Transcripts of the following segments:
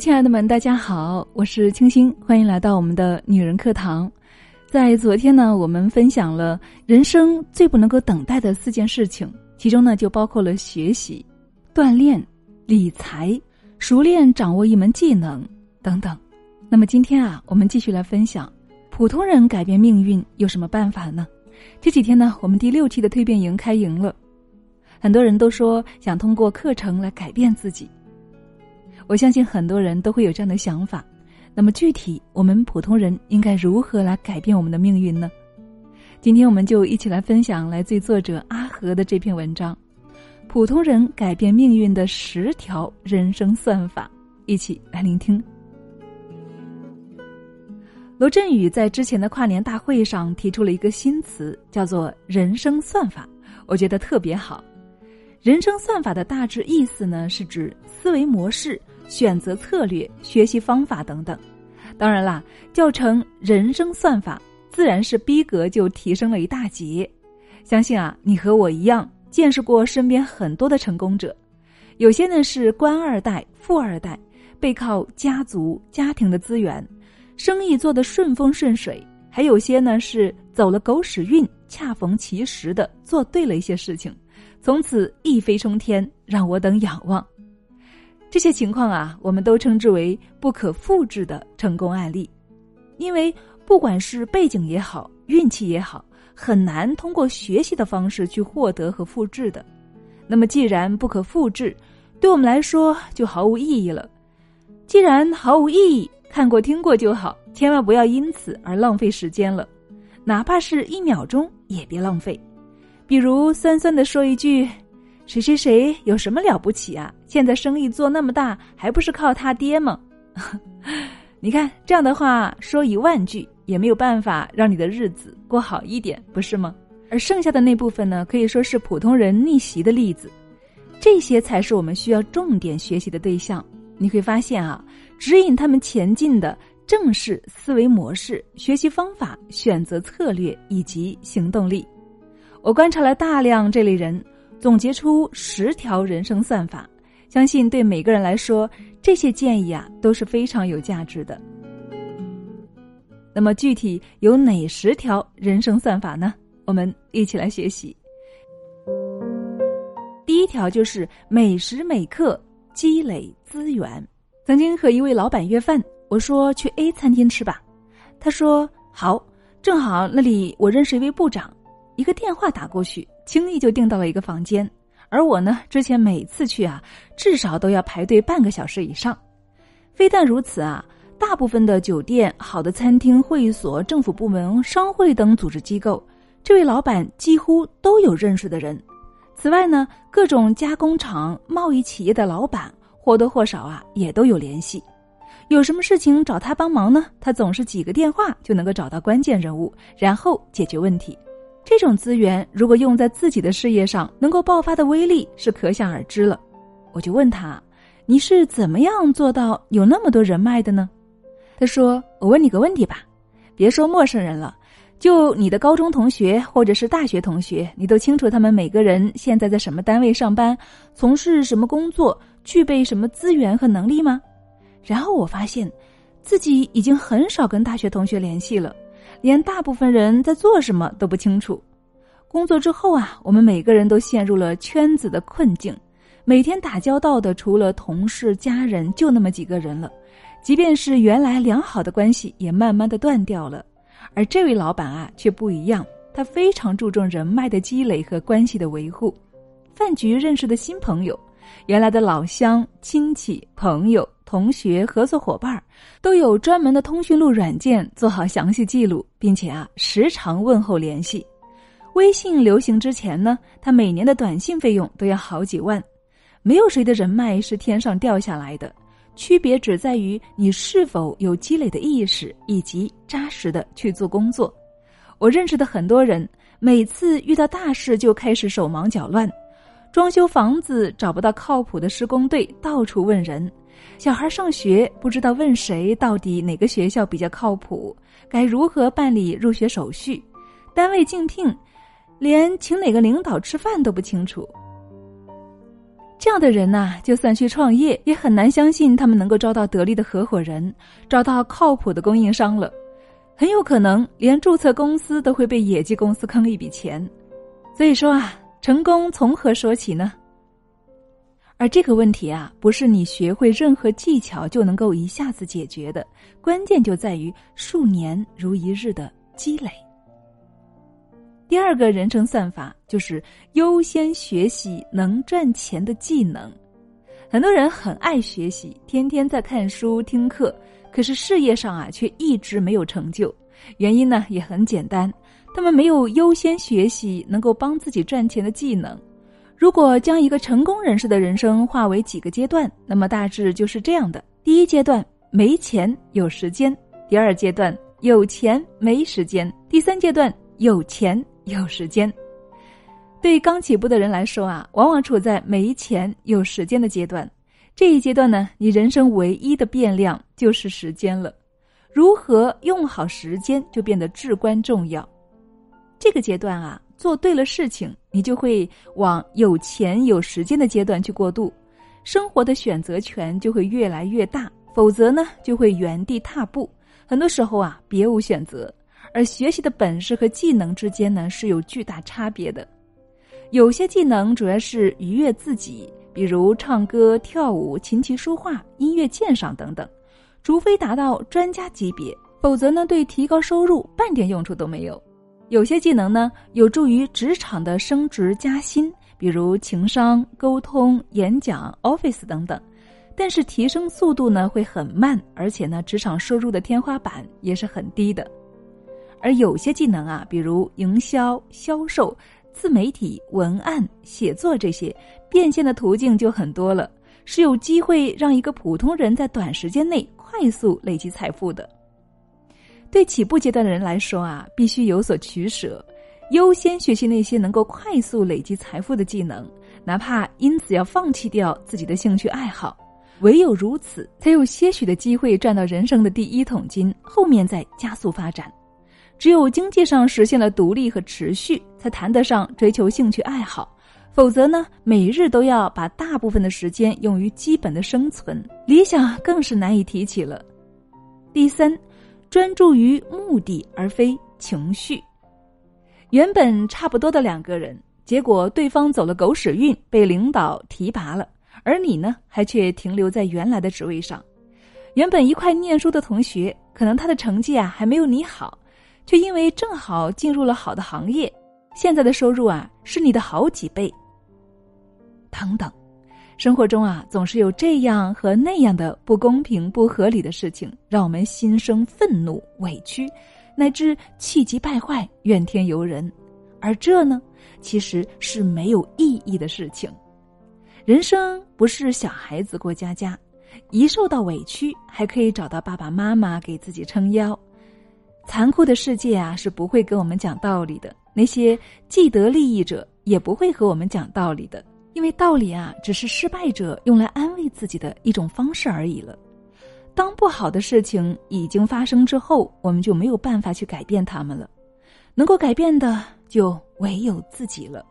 亲爱的们，大家好，我是清新，欢迎来到我们的女人课堂。在昨天呢，我们分享了人生最不能够等待的四件事情，其中呢就包括了学习、锻炼、理财、熟练掌握一门技能等等。那么今天啊，我们继续来分享普通人改变命运有什么办法呢？这几天呢，我们第六期的蜕变营开营了，很多人都说想通过课程来改变自己。我相信很多人都会有这样的想法，那么具体我们普通人应该如何来改变我们的命运呢？今天我们就一起来分享来自于作者阿和的这篇文章《普通人改变命运的十条人生算法》，一起来聆听。罗振宇在之前的跨年大会上提出了一个新词，叫做“人生算法”，我觉得特别好。人生算法的大致意思呢，是指思维模式。选择策略、学习方法等等，当然啦，教程人生算法自然是逼格就提升了一大截。相信啊，你和我一样见识过身边很多的成功者，有些呢是官二代、富二代，背靠家族、家庭的资源，生意做得顺风顺水；还有些呢是走了狗屎运，恰逢其时的做对了一些事情，从此一飞冲天，让我等仰望。这些情况啊，我们都称之为不可复制的成功案例，因为不管是背景也好，运气也好，很难通过学习的方式去获得和复制的。那么，既然不可复制，对我们来说就毫无意义了。既然毫无意义，看过听过就好，千万不要因此而浪费时间了，哪怕是一秒钟也别浪费。比如，酸酸的说一句。谁谁谁有什么了不起啊？现在生意做那么大，还不是靠他爹吗？你看这样的话说一万句也没有办法让你的日子过好一点，不是吗？而剩下的那部分呢，可以说是普通人逆袭的例子，这些才是我们需要重点学习的对象。你会发现啊，指引他们前进的正是思维模式、学习方法、选择策略以及行动力。我观察了大量这类人。总结出十条人生算法，相信对每个人来说，这些建议啊都是非常有价值的。那么具体有哪十条人生算法呢？我们一起来学习。第一条就是每时每刻积累资源。曾经和一位老板约饭，我说去 A 餐厅吃吧，他说好，正好那里我认识一位部长，一个电话打过去。轻易就订到了一个房间，而我呢，之前每次去啊，至少都要排队半个小时以上。非但如此啊，大部分的酒店、好的餐厅、会所、政府部门、商会等组织机构，这位老板几乎都有认识的人。此外呢，各种加工厂、贸易企业的老板或多或少啊，也都有联系。有什么事情找他帮忙呢？他总是几个电话就能够找到关键人物，然后解决问题。这种资源如果用在自己的事业上，能够爆发的威力是可想而知了。我就问他：“你是怎么样做到有那么多人脉的呢？”他说：“我问你个问题吧，别说陌生人了，就你的高中同学或者是大学同学，你都清楚他们每个人现在在什么单位上班，从事什么工作，具备什么资源和能力吗？”然后我发现，自己已经很少跟大学同学联系了。连大部分人在做什么都不清楚。工作之后啊，我们每个人都陷入了圈子的困境。每天打交道的除了同事、家人，就那么几个人了。即便是原来良好的关系，也慢慢的断掉了。而这位老板啊，却不一样，他非常注重人脉的积累和关系的维护。饭局认识的新朋友，原来的老乡、亲戚、朋友。同学、合作伙伴都有专门的通讯录软件做好详细记录，并且啊时常问候联系。微信流行之前呢，他每年的短信费用都要好几万。没有谁的人脉是天上掉下来的，区别只在于你是否有积累的意识以及扎实的去做工作。我认识的很多人，每次遇到大事就开始手忙脚乱，装修房子找不到靠谱的施工队，到处问人。小孩上学不知道问谁，到底哪个学校比较靠谱？该如何办理入学手续？单位竞聘，连请哪个领导吃饭都不清楚。这样的人呐，就算去创业，也很难相信他们能够招到得力的合伙人，找到靠谱的供应商了。很有可能连注册公司都会被野鸡公司坑一笔钱。所以说啊，成功从何说起呢？而这个问题啊，不是你学会任何技巧就能够一下子解决的，关键就在于数年如一日的积累。第二个人生算法就是优先学习能赚钱的技能。很多人很爱学习，天天在看书听课，可是事业上啊却一直没有成就。原因呢也很简单，他们没有优先学习能够帮自己赚钱的技能。如果将一个成功人士的人生划为几个阶段，那么大致就是这样的：第一阶段没钱有时间；第二阶段有钱没时间；第三阶段有钱。有时间，对刚起步的人来说啊，往往处在没钱有时间的阶段。这一阶段呢，你人生唯一的变量就是时间了。如何用好时间，就变得至关重要。这个阶段啊，做对了事情，你就会往有钱有时间的阶段去过渡，生活的选择权就会越来越大。否则呢，就会原地踏步。很多时候啊，别无选择。而学习的本事和技能之间呢是有巨大差别的，有些技能主要是愉悦自己，比如唱歌、跳舞、琴棋书画、音乐鉴赏等等，除非达到专家级别，否则呢对提高收入半点用处都没有。有些技能呢有助于职场的升职加薪，比如情商、沟通、演讲、Office 等等，但是提升速度呢会很慢，而且呢职场收入的天花板也是很低的。而有些技能啊，比如营销、销售、自媒体、文案、写作这些，变现的途径就很多了，是有机会让一个普通人在短时间内快速累积财富的。对起步阶段的人来说啊，必须有所取舍，优先学习那些能够快速累积财富的技能，哪怕因此要放弃掉自己的兴趣爱好。唯有如此，才有些许的机会赚到人生的第一桶金，后面再加速发展。只有经济上实现了独立和持续，才谈得上追求兴趣爱好。否则呢，每日都要把大部分的时间用于基本的生存，理想更是难以提起了。第三，专注于目的而非情绪。原本差不多的两个人，结果对方走了狗屎运，被领导提拔了，而你呢，还却停留在原来的职位上。原本一块念书的同学，可能他的成绩啊还没有你好。却因为正好进入了好的行业，现在的收入啊是你的好几倍。等等，生活中啊总是有这样和那样的不公平、不合理的事情，让我们心生愤怒、委屈，乃至气急败坏、怨天尤人。而这呢，其实是没有意义的事情。人生不是小孩子过家家，一受到委屈，还可以找到爸爸妈妈给自己撑腰。残酷的世界啊，是不会跟我们讲道理的。那些既得利益者也不会和我们讲道理的，因为道理啊，只是失败者用来安慰自己的一种方式而已了。当不好的事情已经发生之后，我们就没有办法去改变他们了。能够改变的就唯有自己了，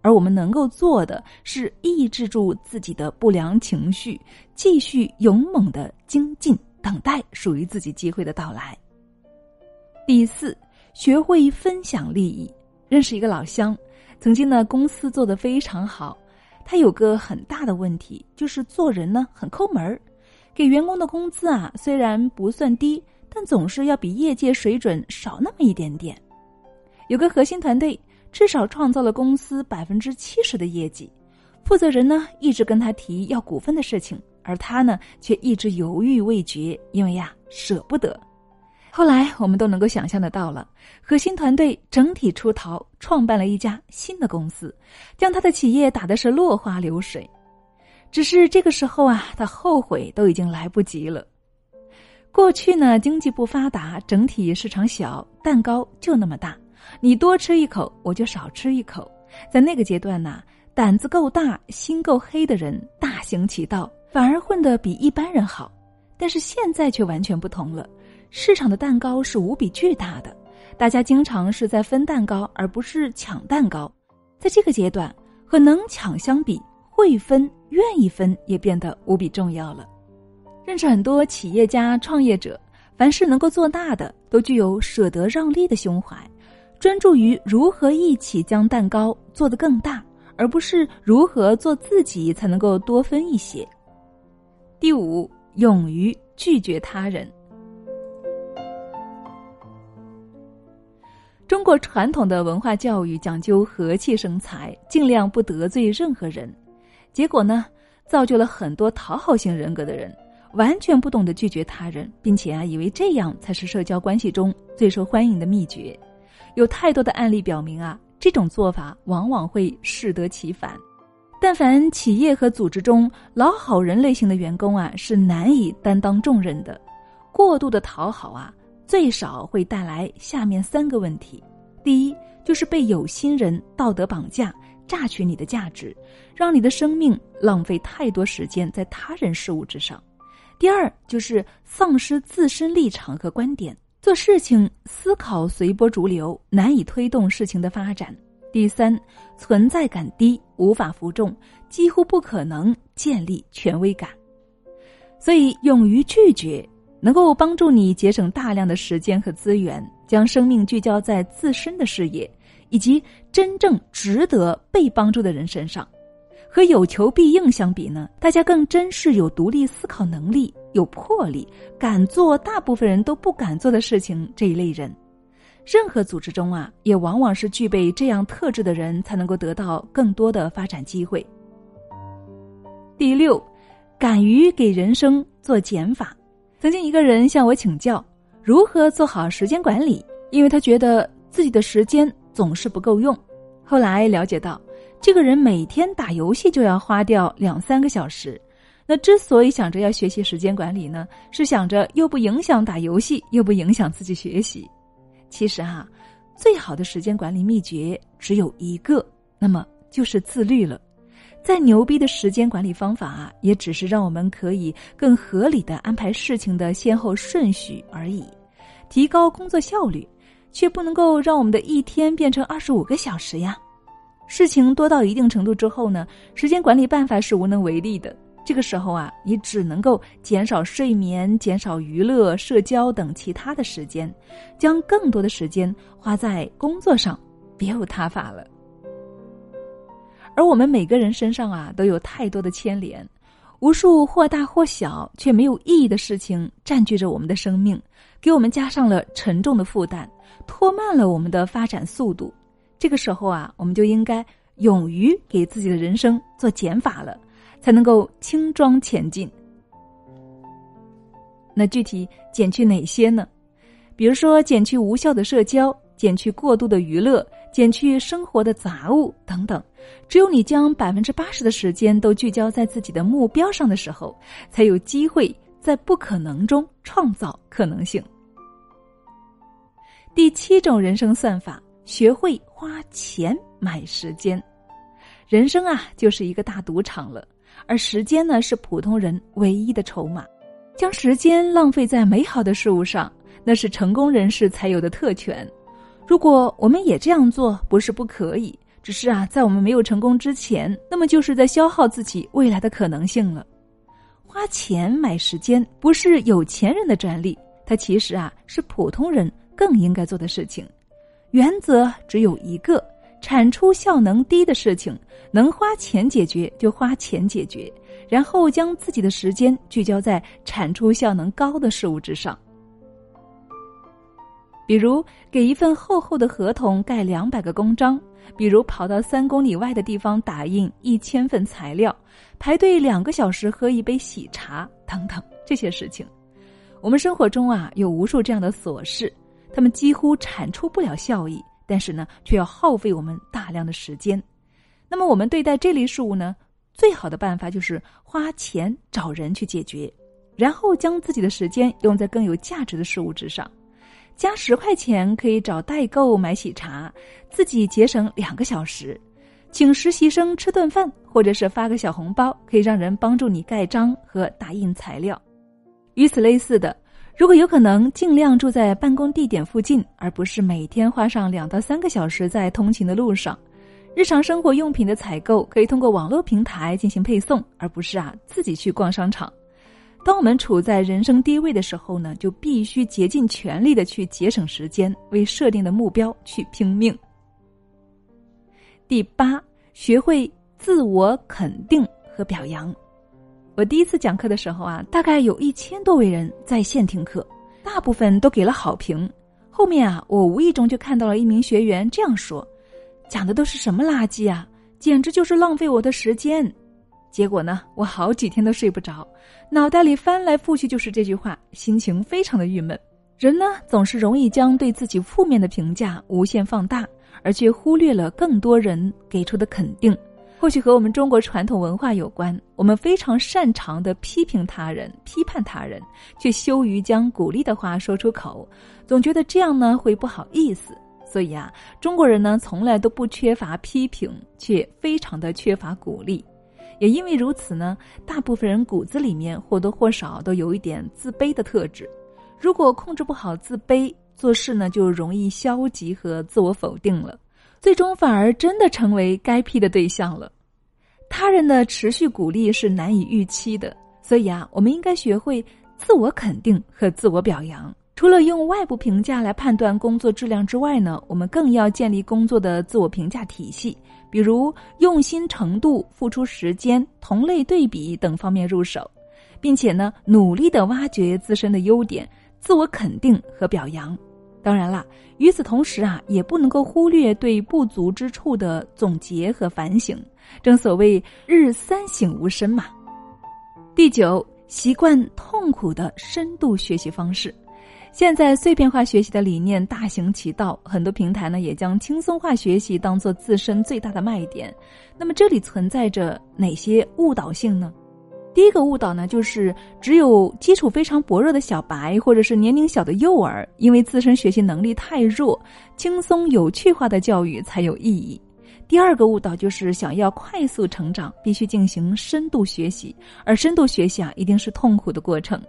而我们能够做的是抑制住自己的不良情绪，继续勇猛的精进，等待属于自己机会的到来。第四，学会分享利益。认识一个老乡，曾经呢公司做得非常好，他有个很大的问题，就是做人呢很抠门儿，给员工的工资啊虽然不算低，但总是要比业界水准少那么一点点。有个核心团队，至少创造了公司百分之七十的业绩，负责人呢一直跟他提要股份的事情，而他呢却一直犹豫未决，因为呀舍不得。后来我们都能够想象得到了，核心团队整体出逃，创办了一家新的公司，将他的企业打的是落花流水。只是这个时候啊，他后悔都已经来不及了。过去呢，经济不发达，整体市场小，蛋糕就那么大，你多吃一口，我就少吃一口。在那个阶段呢，胆子够大、心够黑的人大行其道，反而混得比一般人好。但是现在却完全不同了。市场的蛋糕是无比巨大的，大家经常是在分蛋糕，而不是抢蛋糕。在这个阶段，和能抢相比，会分、愿意分也变得无比重要了。认识很多企业家、创业者，凡是能够做大的，都具有舍得让利的胸怀，专注于如何一起将蛋糕做得更大，而不是如何做自己才能够多分一些。第五，勇于拒绝他人。中国传统的文化教育讲究和气生财，尽量不得罪任何人，结果呢，造就了很多讨好型人格的人，完全不懂得拒绝他人，并且啊，以为这样才是社交关系中最受欢迎的秘诀。有太多的案例表明啊，这种做法往往会适得其反。但凡企业和组织中老好人类型的员工啊，是难以担当重任的。过度的讨好啊。最少会带来下面三个问题：第一，就是被有心人道德绑架，榨取你的价值，让你的生命浪费太多时间在他人事物之上；第二，就是丧失自身立场和观点，做事情思考随波逐流，难以推动事情的发展；第三，存在感低，无法服众，几乎不可能建立权威感。所以，勇于拒绝。能够帮助你节省大量的时间和资源，将生命聚焦在自身的事业以及真正值得被帮助的人身上。和有求必应相比呢，大家更珍视有独立思考能力、有魄力、敢做大部分人都不敢做的事情这一类人。任何组织中啊，也往往是具备这样特质的人才能够得到更多的发展机会。第六，敢于给人生做减法。曾经一个人向我请教如何做好时间管理，因为他觉得自己的时间总是不够用。后来了解到，这个人每天打游戏就要花掉两三个小时。那之所以想着要学习时间管理呢，是想着又不影响打游戏，又不影响自己学习。其实啊，最好的时间管理秘诀只有一个，那么就是自律了。再牛逼的时间管理方法啊，也只是让我们可以更合理的安排事情的先后顺序而已，提高工作效率，却不能够让我们的一天变成二十五个小时呀。事情多到一定程度之后呢，时间管理办法是无能为力的。这个时候啊，你只能够减少睡眠、减少娱乐、社交等其他的时间，将更多的时间花在工作上，别无他法了。而我们每个人身上啊，都有太多的牵连，无数或大或小却没有意义的事情占据着我们的生命，给我们加上了沉重的负担，拖慢了我们的发展速度。这个时候啊，我们就应该勇于给自己的人生做减法了，才能够轻装前进。那具体减去哪些呢？比如说，减去无效的社交，减去过度的娱乐。减去生活的杂物等等，只有你将百分之八十的时间都聚焦在自己的目标上的时候，才有机会在不可能中创造可能性。第七种人生算法：学会花钱买时间。人生啊，就是一个大赌场了，而时间呢，是普通人唯一的筹码。将时间浪费在美好的事物上，那是成功人士才有的特权。如果我们也这样做，不是不可以，只是啊，在我们没有成功之前，那么就是在消耗自己未来的可能性了。花钱买时间不是有钱人的专利，它其实啊是普通人更应该做的事情。原则只有一个：产出效能低的事情，能花钱解决就花钱解决，然后将自己的时间聚焦在产出效能高的事物之上。比如给一份厚厚的合同盖两百个公章，比如跑到三公里外的地方打印一千份材料，排队两个小时喝一杯喜茶等等这些事情，我们生活中啊有无数这样的琐事，他们几乎产出不了效益，但是呢却要耗费我们大量的时间。那么我们对待这类事物呢，最好的办法就是花钱找人去解决，然后将自己的时间用在更有价值的事物之上。加十块钱可以找代购买喜茶，自己节省两个小时；请实习生吃顿饭，或者是发个小红包，可以让人帮助你盖章和打印材料。与此类似的，如果有可能，尽量住在办公地点附近，而不是每天花上两到三个小时在通勤的路上。日常生活用品的采购可以通过网络平台进行配送，而不是啊自己去逛商场。当我们处在人生低位的时候呢，就必须竭尽全力的去节省时间，为设定的目标去拼命。第八，学会自我肯定和表扬。我第一次讲课的时候啊，大概有一千多位人在线听课，大部分都给了好评。后面啊，我无意中就看到了一名学员这样说：“讲的都是什么垃圾啊，简直就是浪费我的时间。”结果呢，我好几天都睡不着，脑袋里翻来覆去就是这句话，心情非常的郁闷。人呢，总是容易将对自己负面的评价无限放大，而却忽略了更多人给出的肯定。或许和我们中国传统文化有关，我们非常擅长的批评他人、批判他人，却羞于将鼓励的话说出口，总觉得这样呢会不好意思。所以啊，中国人呢从来都不缺乏批评，却非常的缺乏鼓励。也因为如此呢，大部分人骨子里面或多或少都有一点自卑的特质。如果控制不好自卑，做事呢就容易消极和自我否定了，最终反而真的成为该批的对象了。他人的持续鼓励是难以预期的，所以啊，我们应该学会自我肯定和自我表扬。除了用外部评价来判断工作质量之外呢，我们更要建立工作的自我评价体系。比如用心程度、付出时间、同类对比等方面入手，并且呢，努力的挖掘自身的优点，自我肯定和表扬。当然啦，与此同时啊，也不能够忽略对不足之处的总结和反省。正所谓日三省吾身嘛。第九，习惯痛苦的深度学习方式。现在碎片化学习的理念大行其道，很多平台呢也将轻松化学习当做自身最大的卖点。那么这里存在着哪些误导性呢？第一个误导呢，就是只有基础非常薄弱的小白或者是年龄小的幼儿，因为自身学习能力太弱，轻松有趣化的教育才有意义。第二个误导就是想要快速成长，必须进行深度学习，而深度学习啊，一定是痛苦的过程。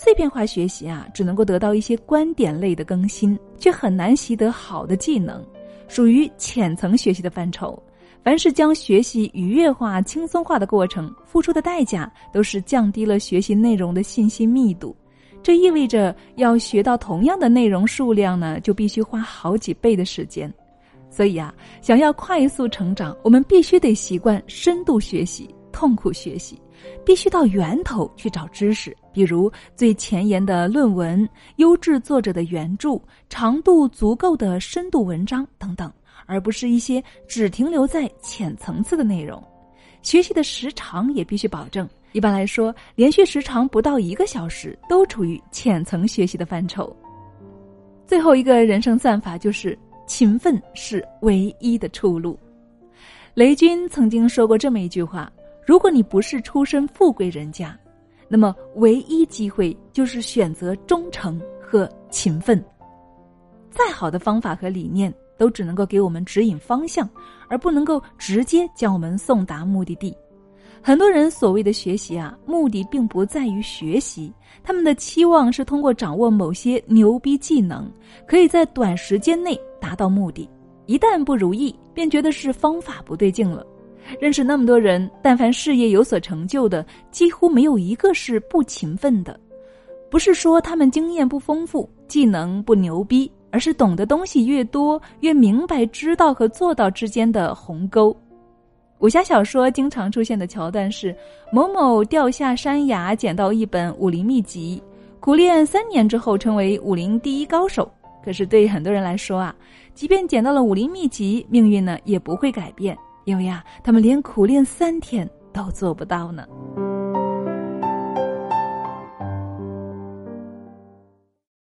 碎片化学习啊，只能够得到一些观点类的更新，却很难习得好的技能，属于浅层学习的范畴。凡是将学习愉悦化、轻松化的过程，付出的代价都是降低了学习内容的信息密度。这意味着要学到同样的内容数量呢，就必须花好几倍的时间。所以啊，想要快速成长，我们必须得习惯深度学习、痛苦学习。必须到源头去找知识，比如最前沿的论文、优质作者的原著、长度足够的深度文章等等，而不是一些只停留在浅层次的内容。学习的时长也必须保证，一般来说，连续时长不到一个小时都处于浅层学习的范畴。最后一个人生算法就是勤奋是唯一的出路。雷军曾经说过这么一句话。如果你不是出身富贵人家，那么唯一机会就是选择忠诚和勤奋。再好的方法和理念，都只能够给我们指引方向，而不能够直接将我们送达目的地。很多人所谓的学习啊，目的并不在于学习，他们的期望是通过掌握某些牛逼技能，可以在短时间内达到目的。一旦不如意，便觉得是方法不对劲了。认识那么多人，但凡事业有所成就的，几乎没有一个是不勤奋的。不是说他们经验不丰富、技能不牛逼，而是懂得东西越多，越明白知道和做到之间的鸿沟。武侠小说经常出现的桥段是：某某掉下山崖，捡到一本武林秘籍，苦练三年之后成为武林第一高手。可是对很多人来说啊，即便捡到了武林秘籍，命运呢也不会改变。因为呀，他们连苦练三天都做不到呢。